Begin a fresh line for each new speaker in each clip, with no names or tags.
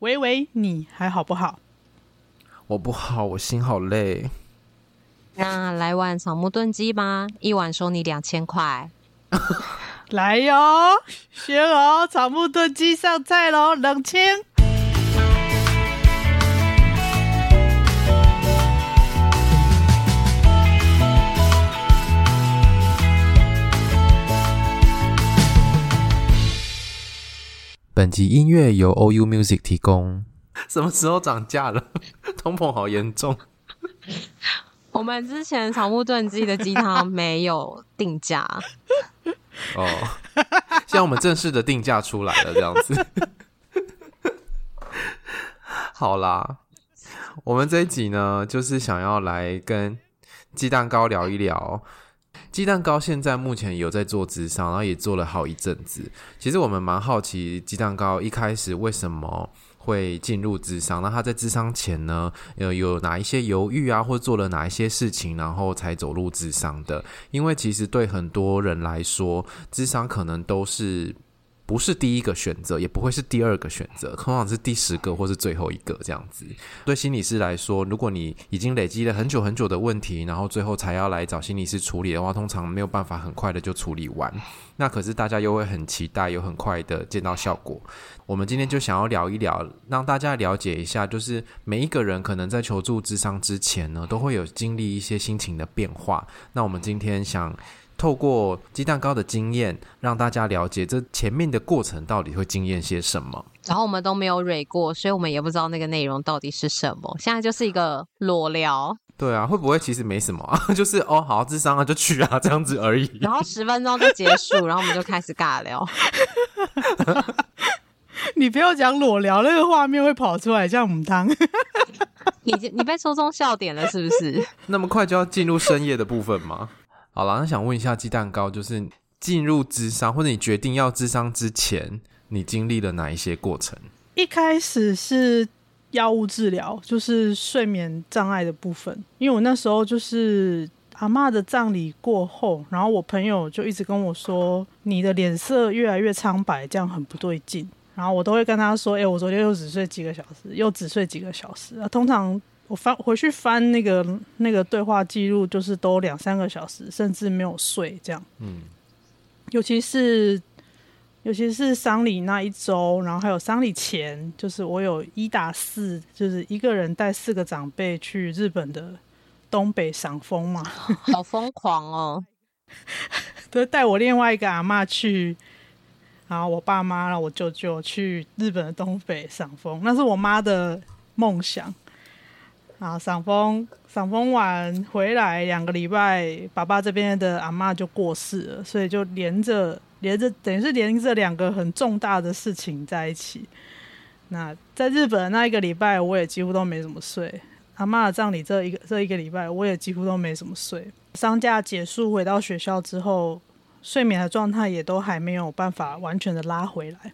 喂喂，你还好不好？
我不好，我心好累。
那来碗草木炖鸡吧，一碗收你两千块。
来哟，学哦，草木炖鸡上菜喽，两千。
本集音乐由 OU Music 提供。什么时候涨价了？通膨好严重。
我们之前草木炖鸡的鸡汤没有定价。
哦，现在我们正式的定价出来了，这样子。好啦，我们这一集呢，就是想要来跟鸡蛋糕聊一聊。鸡蛋糕现在目前有在做智商，然后也做了好一阵子。其实我们蛮好奇，鸡蛋糕一开始为什么会进入智商？那他在智商前呢，有有哪一些犹豫啊，或做了哪一些事情，然后才走入智商的？因为其实对很多人来说，智商可能都是。不是第一个选择，也不会是第二个选择，通常是第十个或是最后一个这样子。对心理师来说，如果你已经累积了很久很久的问题，然后最后才要来找心理师处理的话，通常没有办法很快的就处理完。那可是大家又会很期待，有很快的见到效果。我们今天就想要聊一聊，让大家了解一下，就是每一个人可能在求助咨商之前呢，都会有经历一些心情的变化。那我们今天想。透过鸡蛋糕的经验，让大家了解这前面的过程到底会经验些什么。
然后我们都没有蕊过，所以我们也不知道那个内容到底是什么。现在就是一个裸聊。
对啊，会不会其实没什么啊？就是哦，好，智商啊，就去啊，这样子而已。
然后十分钟就结束，然后我们就开始尬聊。
你不要讲裸聊，那个画面会跑出来，像母汤。
你你被戳中笑点了，是不是？
那么快就要进入深夜的部分吗？好了，那想问一下鸡蛋糕，就是进入智商或者你决定要智商之前，你经历了哪一些过程？
一开始是药物治疗，就是睡眠障碍的部分。因为我那时候就是阿嬷的葬礼过后，然后我朋友就一直跟我说，你的脸色越来越苍白，这样很不对劲。然后我都会跟他说，哎、我昨天又只睡几个小时，又只睡几个小时啊，通常。我翻回去翻那个那个对话记录，就是都两三个小时，甚至没有睡这样。嗯，尤其是尤其是丧礼那一周，然后还有丧礼前，就是我有一打四，就是一个人带四个长辈去日本的东北赏枫嘛，
好疯狂哦！
都带我另外一个阿妈去，然后我爸妈，然后我舅舅去日本的东北赏枫，那是我妈的梦想。啊，赏风赏风完回来两个礼拜，爸爸这边的阿嬷就过世了，所以就连着连着，等于是连着两个很重大的事情在一起。那在日本那一个礼拜，我也几乎都没怎么睡。阿嬷的葬礼这一个这一个礼拜，我也几乎都没怎么睡。丧假结束回到学校之后，睡眠的状态也都还没有办法完全的拉回来。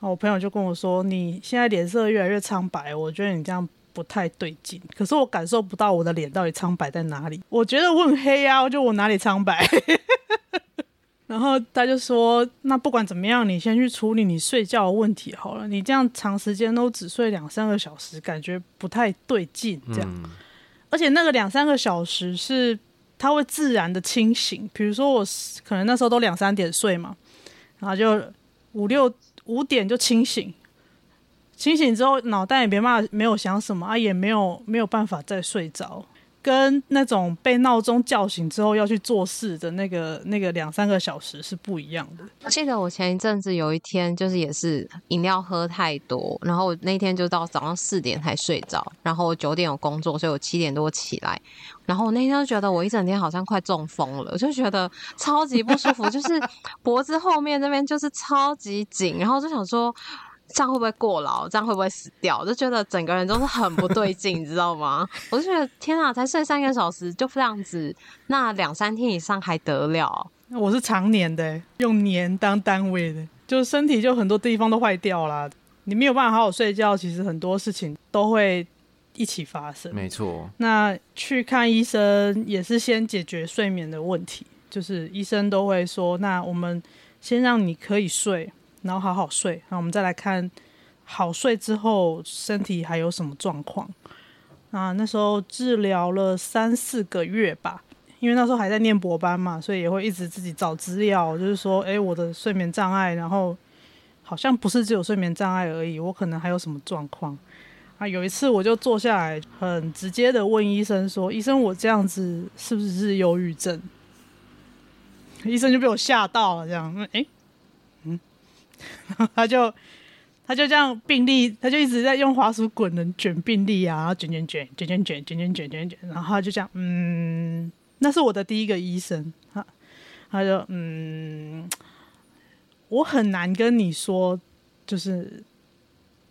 我朋友就跟我说：“你现在脸色越来越苍白，我觉得你这样。”不太对劲，可是我感受不到我的脸到底苍白在哪里。我觉得我很黑啊，就我哪里苍白。然后他就说：“那不管怎么样，你先去处理你睡觉的问题好了。你这样长时间都只睡两三个小时，感觉不太对劲。这样，嗯、而且那个两三个小时是他会自然的清醒。比如说我可能那时候都两三点睡嘛，然后就五六五点就清醒。”清醒之后，脑袋也别骂没有想什么啊，也没有没有办法再睡着，跟那种被闹钟叫醒之后要去做事的那个那个两三个小时是不一样的。
记得我前一阵子有一天，就是也是饮料喝太多，然后我那天就到早上四点才睡着，然后我九点有工作，所以我七点多起来，然后我那天就觉得我一整天好像快中风了，我就觉得超级不舒服，就是 脖子后面那边就是超级紧，然后就想说。这样会不会过劳？这样会不会死掉？就觉得整个人都是很不对劲，你知道吗？我就觉得天啊，才睡三个小时就这样子，那两三天以上还得了？
我是常年的，用年当单位的，就身体就很多地方都坏掉了。你没有办法好好睡觉，其实很多事情都会一起发生。
没错。那
去看医生也是先解决睡眠的问题，就是医生都会说，那我们先让你可以睡。然后好好睡，然后我们再来看好睡之后身体还有什么状况。啊，那时候治疗了三四个月吧，因为那时候还在念博班嘛，所以也会一直自己找资料，就是说，哎，我的睡眠障碍，然后好像不是只有睡眠障碍而已，我可能还有什么状况。啊，有一次我就坐下来，很直接的问医生说：“医生，我这样子是不是是忧郁症？”医生就被我吓到了，这样，哎，他就他就这样病历，他就一直在用滑鼠滚轮卷病历啊，然后卷卷卷卷卷卷卷卷卷卷卷，然后他就这样，嗯，那是我的第一个医生，他他就嗯，我很难跟你说，就是。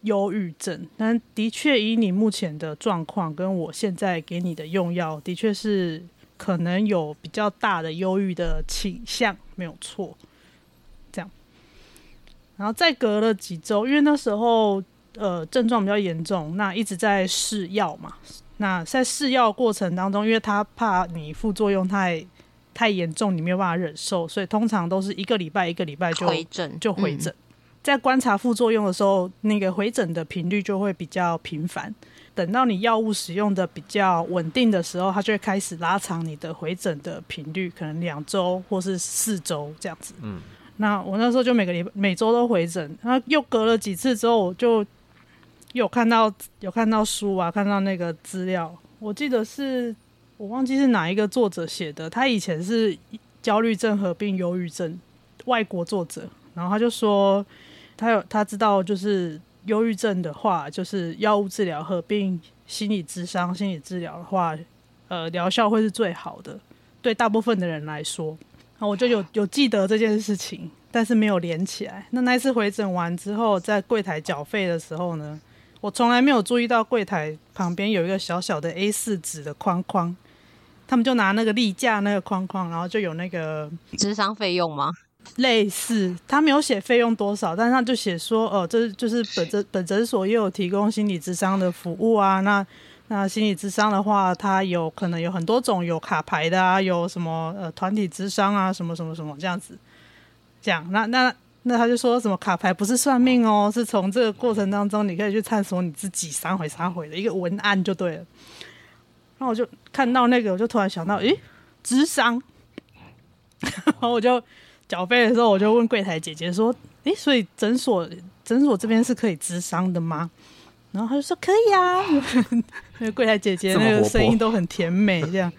忧郁症，但的确以你目前的状况，跟我现在给你的用药，的确是可能有比较大的忧郁的倾向，没有错。然后再隔了几周，因为那时候呃症状比较严重，那一直在试药嘛。那在试药过程当中，因为他怕你副作用太太严重，你没有办法忍受，所以通常都是一个礼拜一个礼拜就
回诊，
就回诊。嗯在观察副作用的时候，那个回诊的频率就会比较频繁。等到你药物使用的比较稳定的时候，它就会开始拉长你的回诊的频率，可能两周或是四周这样子。嗯，那我那时候就每个礼拜每周都回诊，然后又隔了几次之后，我就有看到有看到书啊，看到那个资料。我记得是我忘记是哪一个作者写的，他以前是焦虑症合并忧郁症，外国作者，然后他就说。他有他知道，就是忧郁症的话，就是药物治疗合并心理咨商、心理治疗的话，呃，疗效会是最好的。对大部分的人来说，我就有有记得这件事情，但是没有连起来。那那一次回诊完之后，在柜台缴费的时候呢，我从来没有注意到柜台旁边有一个小小的 A 四纸的框框，他们就拿那个例假那个框框，然后就有那个
智商费用吗？
类似，他没有写费用多少，但是他就写说，哦、呃，这就是本诊本诊所也有提供心理咨商的服务啊。那那心理智商的话，它有可能有很多种，有卡牌的啊，有什么呃团体智商啊，什么什么什么这样子。这样，那那那他就说什么卡牌不是算命哦，是从这个过程当中你可以去探索你自己三回三回的一个文案就对了。然后我就看到那个，我就突然想到，诶，智商，然 后我就。缴费的时候，我就问柜台姐姐说：“诶，所以诊所诊所这边是可以智商的吗？”然后他就说：“可以啊。”那个柜台姐姐那个声音都很甜美，这样，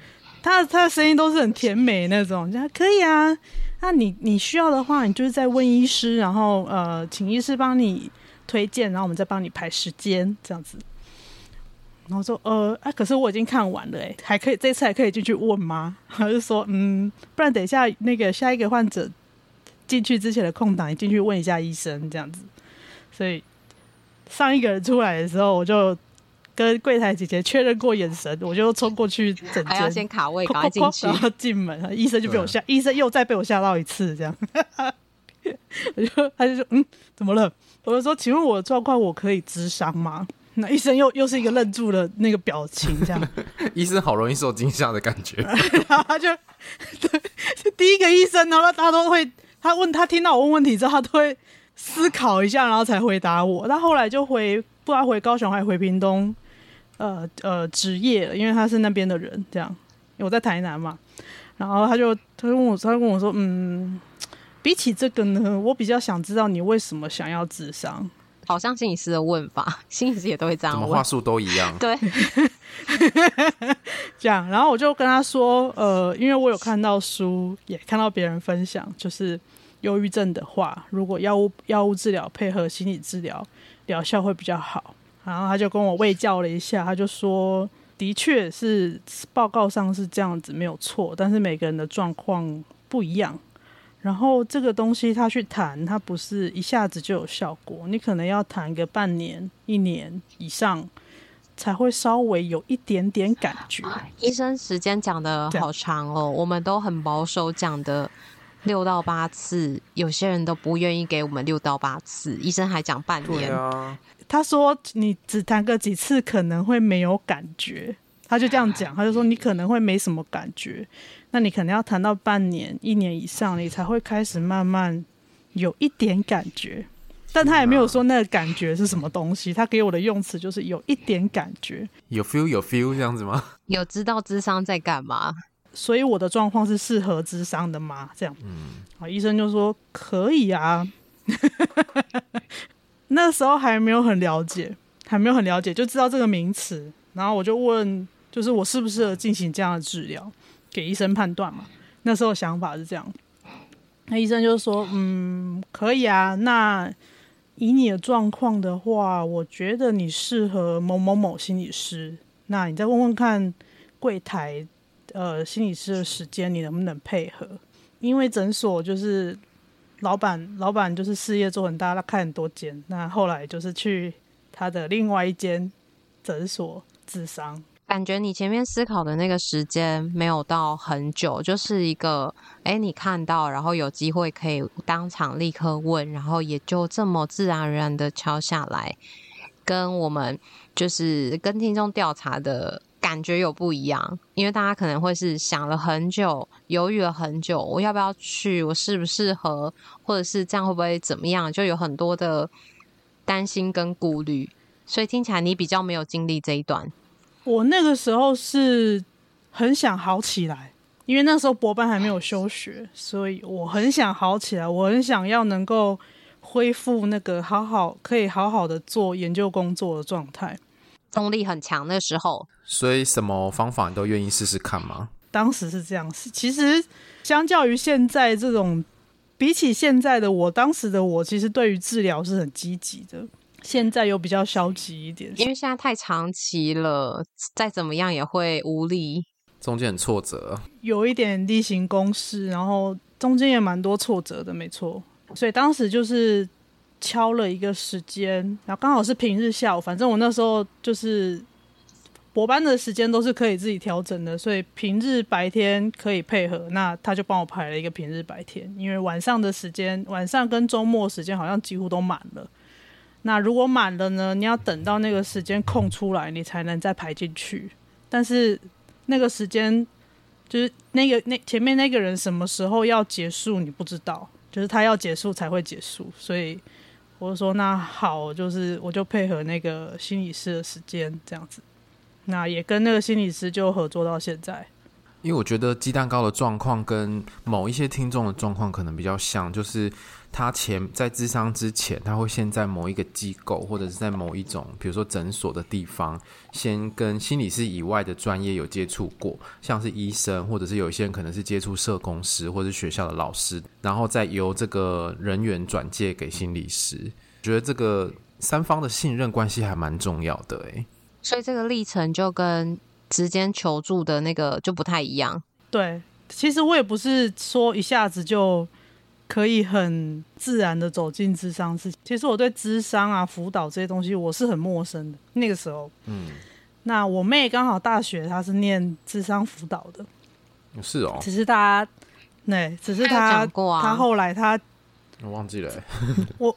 她她的声音都是很甜美那种，这样可以啊。那你你需要的话，你就是再问医师，然后呃，请医师帮你推荐，然后我们再帮你排时间这样子。然后说：“呃，啊，可是我已经看完了，诶，还可以这次还可以进去问吗？” 他就说：“嗯，不然等一下那个下一个患者。”进去之前的空档，你进去问一下医生这样子。所以上一个人出来的时候，我就跟柜台姐姐确认过眼神，我就冲过去整间，
还要先卡位，赶快进去，
然后进门，医生就被我吓，医生又再被我吓到一次，这样。我就他就说：“嗯，怎么了？”我就说：“请问我的状况，我可以咨商吗？”那医生又又是一个愣住的那个表情，这样。
医生好容易受惊吓的感觉。
然后他就对，第一个医生，然后他都会。他问他听到我问问题之后，他都会思考一下，然后才回答我。他后来就回，不知道回高雄还回屏东，呃呃，职业了，因为他是那边的人，这样。我在台南嘛，然后他就他就问我，他就跟我说，嗯，比起这个呢，我比较想知道你为什么想要智商。
好像心理师的问法，心理师也都会这样问，
怎么话术都一样。
对，
这样，然后我就跟他说，呃，因为我有看到书，也看到别人分享，就是忧郁症的话，如果药物药物治疗配合心理治疗，疗效会比较好。然后他就跟我卫教了一下，他就说，的确是报告上是这样子，没有错，但是每个人的状况不一样。然后这个东西他去谈，他不是一下子就有效果，你可能要谈个半年、一年以上，才会稍微有一点点感觉。
医生时间讲得好长哦，我们都很保守讲的六到八次，有些人都不愿意给我们六到八次，医生还讲半年。
啊、
他说你只谈个几次可能会没有感觉，他就这样讲，他就说你可能会没什么感觉。那你可能要谈到半年、一年以上，你才会开始慢慢有一点感觉。但他也没有说那个感觉是什么东西。他给我的用词就是有一点感觉，
有 feel 有 feel 这样子吗？
有知道智商在干嘛？
所以我的状况是适合智商的吗？这样，嗯，啊，医生就说可以啊。那时候还没有很了解，还没有很了解，就知道这个名词。然后我就问，就是我适不适合进行这样的治疗，给医生判断嘛。那时候想法是这样。那医生就说：“嗯，可以啊。那以你的状况的话，我觉得你适合某某某心理师。那你再问问看柜台，呃，心理师的时间，你能不能配合？因为诊所就是老板，老板就是事业做很大，他开很多间。那后来就是去他的另外一间诊所咨商。”
感觉你前面思考的那个时间没有到很久，就是一个，哎，你看到，然后有机会可以当场立刻问，然后也就这么自然而然的敲下来，跟我们就是跟听众调查的感觉有不一样，因为大家可能会是想了很久，犹豫了很久，我要不要去，我适不适合，或者是这样会不会怎么样，就有很多的担心跟顾虑，所以听起来你比较没有经历这一段。
我那个时候是很想好起来，因为那时候博班还没有休学，所以我很想好起来，我很想要能够恢复那个好好可以好好的做研究工作的状态，
动力很强的时候。
所以什么方法你都愿意试试看吗？
当时是这样，是其实相较于现在这种，比起现在的我，当时的我其实对于治疗是很积极的。现在又比较消极一点，
因为现在太长期了，再怎么样也会无力，
中间很挫折，
有一点例行公事，然后中间也蛮多挫折的，没错。所以当时就是敲了一个时间，然后刚好是平日下午，反正我那时候就是博班的时间都是可以自己调整的，所以平日白天可以配合，那他就帮我排了一个平日白天，因为晚上的时间，晚上跟周末时间好像几乎都满了。那如果满了呢？你要等到那个时间空出来，你才能再排进去。但是那个时间就是那个那前面那个人什么时候要结束，你不知道，就是他要结束才会结束。所以我就说那好，就是我就配合那个心理师的时间这样子。那也跟那个心理师就合作到现在。
因为我觉得鸡蛋糕的状况跟某一些听众的状况可能比较像，就是。他前在智商之前，他会先在某一个机构或者是在某一种，比如说诊所的地方，先跟心理师以外的专业有接触过，像是医生，或者是有一些人可能是接触社工师或者是学校的老师，然后再由这个人员转介给心理师。觉得这个三方的信任关系还蛮重要的，诶，
所以这个历程就跟直接求助的那个就不太一样。
对，其实我也不是说一下子就。可以很自然的走进智商室。其实我对智商啊、辅导这些东西我是很陌生的。那个时候，嗯，那我妹刚好大学她是念智商辅导的，
是哦。
只是她，对，只是她，她后来她，
我忘记了，
我，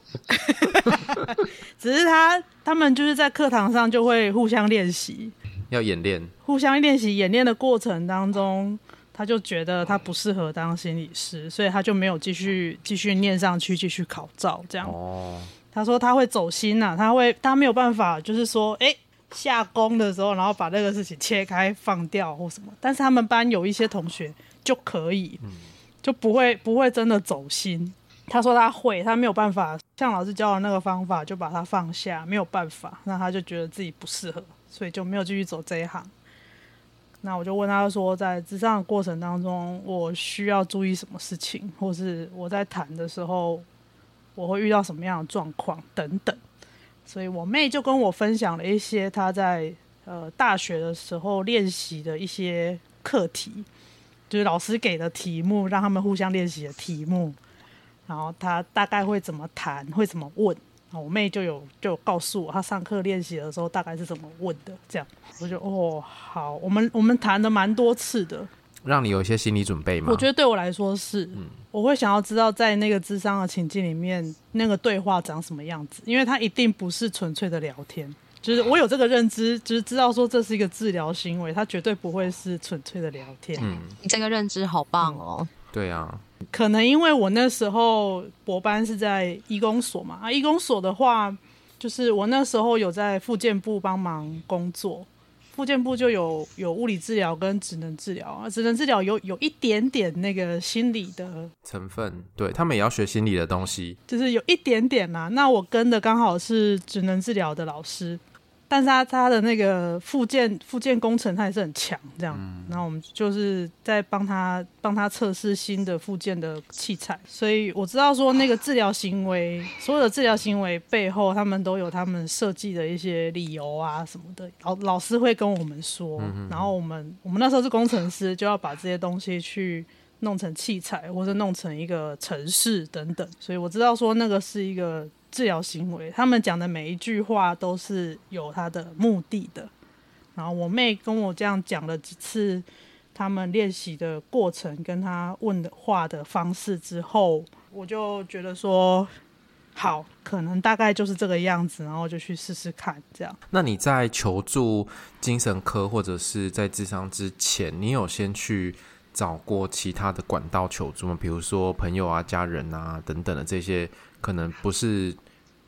只是她他们就是在课堂上就会互相练习，
要演练，
互相练习演练的过程当中。他就觉得他不适合当心理师，所以他就没有继续继续念上去，继续考照这样。哦，他说他会走心呐、啊，他会他没有办法，就是说，哎、欸，下工的时候，然后把这个事情切开放掉或什么。但是他们班有一些同学就可以，就不会不会真的走心。他说他会，他没有办法像老师教的那个方法，就把他放下，没有办法，那他就觉得自己不适合，所以就没有继续走这一行。那我就问他说，在咨商的过程当中，我需要注意什么事情，或是我在谈的时候，我会遇到什么样的状况等等。所以我妹就跟我分享了一些她在呃大学的时候练习的一些课题，就是老师给的题目，让他们互相练习的题目，然后他大概会怎么谈，会怎么问。我妹就有就有告诉我，她上课练习的时候大概是怎么问的，这样我就哦好，我们我们谈了蛮多次的，
让你有一些心理准备吗？
我觉得对我来说是，嗯，我会想要知道在那个智商的情境里面，那个对话长什么样子，因为它一定不是纯粹的聊天，就是我有这个认知，就是知道说这是一个治疗行为，它绝对不会是纯粹的聊天。
嗯，你这个认知好棒哦。
嗯、对啊，
可能因为我那时候博班是在医工所嘛，啊，医工所的话，就是我那时候有在复健部帮忙工作。复健部就有有物理治疗跟职能治疗啊，职能治疗有有一点点那个心理的
成分，对，他们也要学心理的东西，
就是有一点点啦。那我跟的刚好是职能治疗的老师。但是他他的那个复健复健工程他也是很强，这样，嗯、然后我们就是在帮他帮他测试新的复健的器材，所以我知道说那个治疗行为，所有的治疗行为背后，他们都有他们设计的一些理由啊什么的，老老师会跟我们说，然后我们我们那时候是工程师，就要把这些东西去弄成器材，或者弄成一个城市等等，所以我知道说那个是一个。治疗行为，他们讲的每一句话都是有他的目的的。然后我妹跟我这样讲了几次他们练习的过程，跟他问的话的方式之后，我就觉得说好，可能大概就是这个样子，然后就去试试看这样。
那你在求助精神科或者是在智商之前，你有先去找过其他的管道求助吗？比如说朋友啊、家人啊等等的这些。可能不是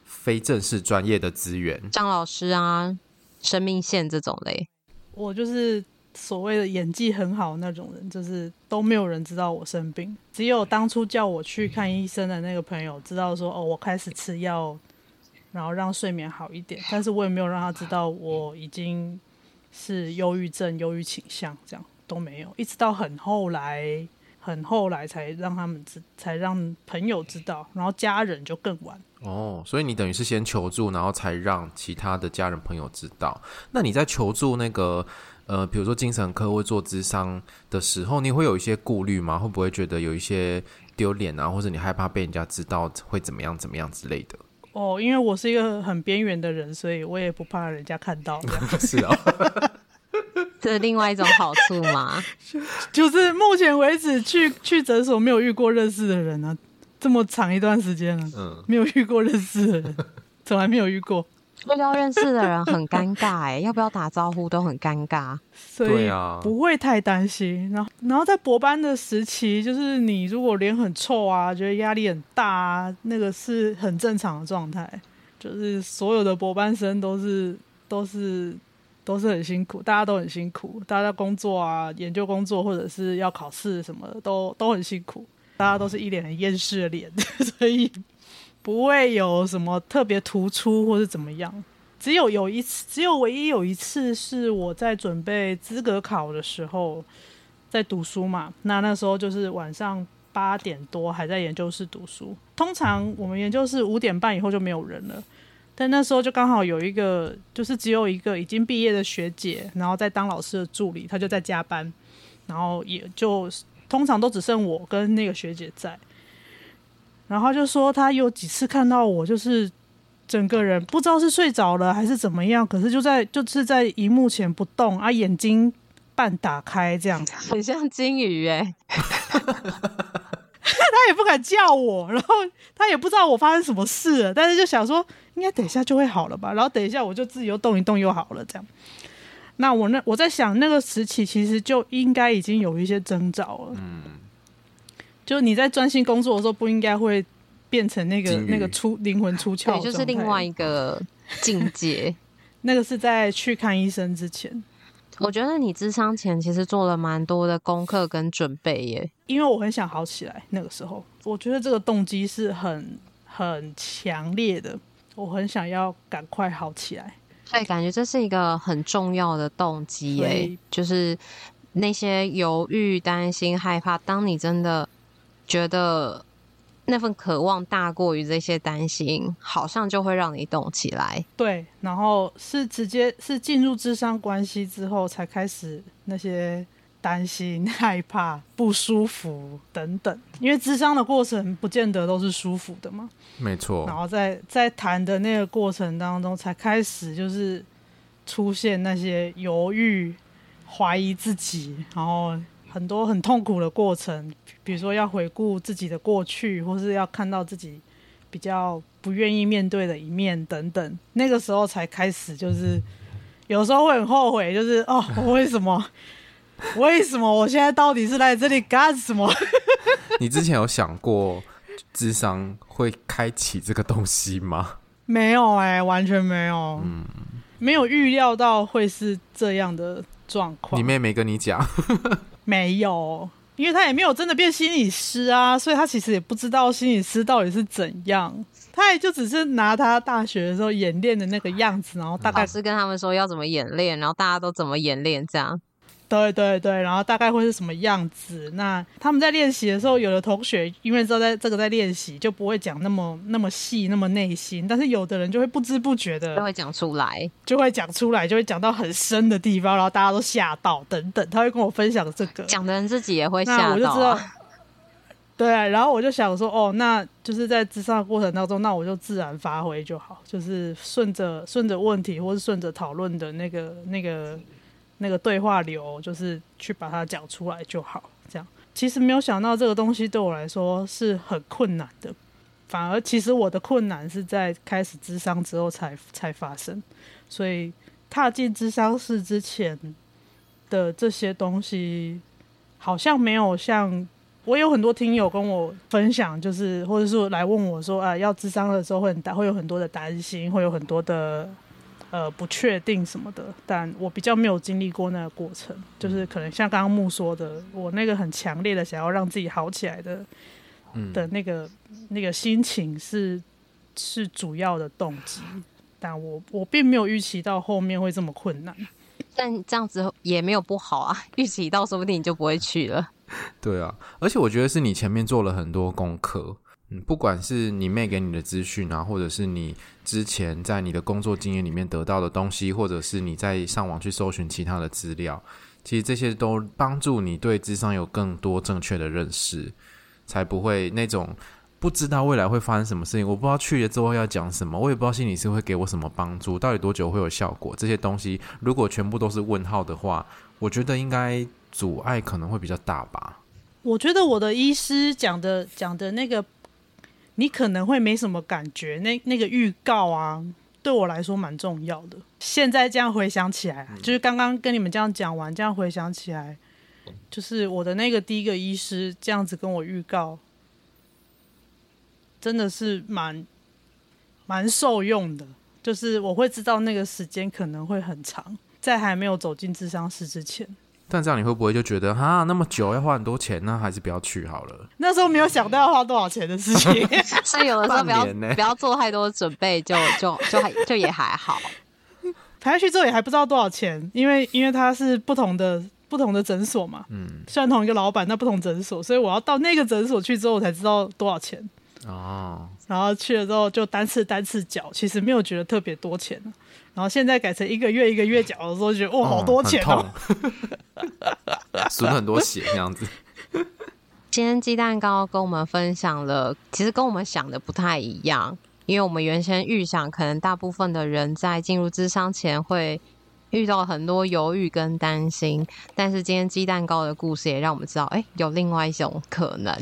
非正式专业的资源，
张老师啊，生命线这种类，
我就是所谓的演技很好那种人，就是都没有人知道我生病，只有当初叫我去看医生的那个朋友知道说，哦，我开始吃药，然后让睡眠好一点，但是我也没有让他知道我已经是忧郁症、忧郁倾向，这样都没有，一直到很后来。很后来才让他们知，才让朋友知道，然后家人就更晚。
哦，所以你等于是先求助，然后才让其他的家人朋友知道。那你在求助那个呃，比如说精神科或做智商的时候，你会有一些顾虑吗？会不会觉得有一些丢脸啊，或者你害怕被人家知道会怎么样怎么样之类的？
哦，因为我是一个很边缘的人，所以我也不怕人家看到。
是啊、哦。
这是另外一种好处吗？
就是目前为止去去诊所没有遇过认识的人啊，这么长一段时间了，嗯，没有遇过认识的人，从来没有遇过。
遇到认识的人很尴尬哎，要不要打招呼都很尴尬，
所以不会太担心。然后，然后在博班的时期，就是你如果脸很臭啊，觉得压力很大啊，那个是很正常的状态。就是所有的博班生都是都是。都是很辛苦，大家都很辛苦，大家工作啊、研究工作或者是要考试什么的，都都很辛苦。大家都是一脸很厌世的脸，所以不会有什么特别突出或是怎么样。只有有一次，只有唯一有一次是我在准备资格考的时候，在读书嘛。那那时候就是晚上八点多还在研究室读书。通常我们研究室五点半以后就没有人了。但那时候就刚好有一个，就是只有一个已经毕业的学姐，然后在当老师的助理，她就在加班，然后也就通常都只剩我跟那个学姐在。然后就说她有几次看到我，就是整个人不知道是睡着了还是怎么样，可是就在就是在荧幕前不动啊，眼睛半打开这样，
很像金鱼哎。
也不敢叫我，然后他也不知道我发生什么事了，但是就想说应该等一下就会好了吧，然后等一下我就自己又动一动又好了这样。那我那我在想那个时期其实就应该已经有一些征兆了，嗯，就你在专心工作的时候不应该会变成那个那个出灵魂出窍，
对，就是另外一个境界。
那个是在去看医生之前。
我觉得你智商前其实做了蛮多的功课跟准备耶，
因为我很想好起来。那个时候，我觉得这个动机是很很强烈的，我很想要赶快好起来。
对，感觉这是一个很重要的动机耶，就是那些犹豫、担心、害怕，当你真的觉得。那份渴望大过于这些担心，好像就会让你动起来。
对，然后是直接是进入智商关系之后，才开始那些担心、害怕、不舒服等等。因为智商的过程不见得都是舒服的嘛。
没错。
然后在在谈的那个过程当中，才开始就是出现那些犹豫、怀疑自己，然后。很多很痛苦的过程，比如说要回顾自己的过去，或是要看到自己比较不愿意面对的一面等等。那个时候才开始，就是有时候会很后悔，就是哦，我为什么为什么我现在到底是来这里干什么？
你之前有想过智商会开启这个东西吗？
没有哎、欸，完全没有，嗯，没有预料到会是这样的状况。
你妹没跟你讲？
没有，因为他也没有真的变心理师啊，所以他其实也不知道心理师到底是怎样。他也就只是拿他大学的时候演练的那个样子，然后大概
是跟他们说要怎么演练，然后大家都怎么演练这样。
对对对，然后大概会是什么样子？那他们在练习的时候，有的同学因为知道在这个在练习，就不会讲那么那么细、那么内心，但是有的人就会不知不觉的
就会讲出来，
就会讲出来，就会讲到很深的地方，然后大家都吓到等等。他会跟我分享这个，
讲的人自己也会吓到、啊，
我就知道。对，然后我就想说，哦，那就是在咨商的过程当中，那我就自然发挥就好，就是顺着顺着问题，或是顺着讨论的那个那个。那个对话流就是去把它讲出来就好，这样。其实没有想到这个东西对我来说是很困难的，反而其实我的困难是在开始咨商之后才才发生。所以踏进咨商室之前的这些东西，好像没有像我有很多听友跟我分享，就是或者说来问我说啊，要咨商的时候会很大，会有很多的担心，会有很多的。呃，不确定什么的，但我比较没有经历过那个过程，就是可能像刚刚木说的，我那个很强烈的想要让自己好起来的，嗯，的那个那个心情是是主要的动机，但我我并没有预期到后面会这么困难，
但这样子也没有不好啊，预期到说不定你就不会去了，
对啊，而且我觉得是你前面做了很多功课。不管是你妹给你的资讯啊，或者是你之前在你的工作经验里面得到的东西，或者是你在上网去搜寻其他的资料，其实这些都帮助你对智商有更多正确的认识，才不会那种不知道未来会发生什么事情，我不知道去了之后要讲什么，我也不知道心理师会给我什么帮助，到底多久会有效果，这些东西如果全部都是问号的话，我觉得应该阻碍可能会比较大吧。
我觉得我的医师讲的讲的那个。你可能会没什么感觉，那那个预告啊，对我来说蛮重要的。现在这样回想起来，嗯、就是刚刚跟你们这样讲完，这样回想起来，就是我的那个第一个医师这样子跟我预告，真的是蛮蛮受用的。就是我会知道那个时间可能会很长，在还没有走进智商室之前。
但这样你会不会就觉得哈那么久要花很多钱呢？还是不要去好了？
那时候没有想到要花多少钱的事情，
所以有的时候不要不要做太多准备，就就就还就也还好。
排下去之后也还不知道多少钱，因为因为它是不同的不同的诊所嘛，嗯，虽然同一个老板，那不同诊所，所以我要到那个诊所去之后我才知道多少钱哦。然后去了之后就单次单次缴，其实没有觉得特别多钱。然后现在改成一个月一个月缴的时候，觉得哇，好多钱哦，
损 很多血这样子。
今天鸡蛋糕跟我们分享了，其实跟我们想的不太一样，因为我们原先预想，可能大部分的人在进入智商前会遇到很多犹豫跟担心，但是今天鸡蛋糕的故事也让我们知道，哎，有另外一种可能。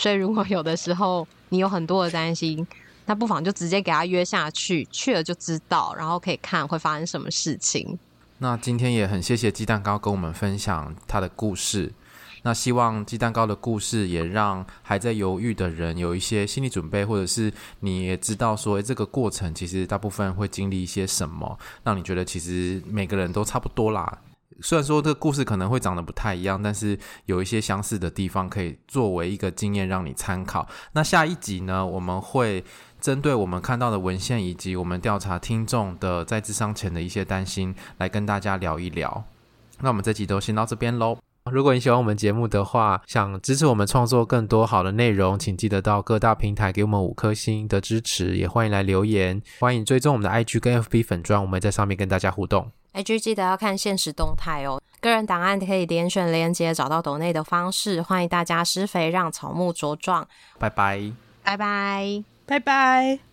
所以如果有的时候你有很多的担心。那不妨就直接给他约下去，去了就知道，然后可以看会发生什么事情。
那今天也很谢谢鸡蛋糕跟我们分享他的故事。那希望鸡蛋糕的故事也让还在犹豫的人有一些心理准备，或者是你也知道说，这个过程其实大部分会经历一些什么，让你觉得其实每个人都差不多啦。虽然说这个故事可能会长得不太一样，但是有一些相似的地方可以作为一个经验让你参考。那下一集呢，我们会。针对我们看到的文献以及我们调查听众的在智商前的一些担心，来跟大家聊一聊。那我们这集都先到这边喽。如果你喜欢我们节目的话，想支持我们创作更多好的内容，请记得到各大平台给我们五颗星的支持，也欢迎来留言，欢迎追踪我们的 IG 跟 FB 粉专，我们在上面跟大家互动。
IG 记得要看现实动态哦。个人档案可以点选链接找到抖内的方式，欢迎大家施肥让草木茁壮。
拜拜，
拜拜。
拜拜。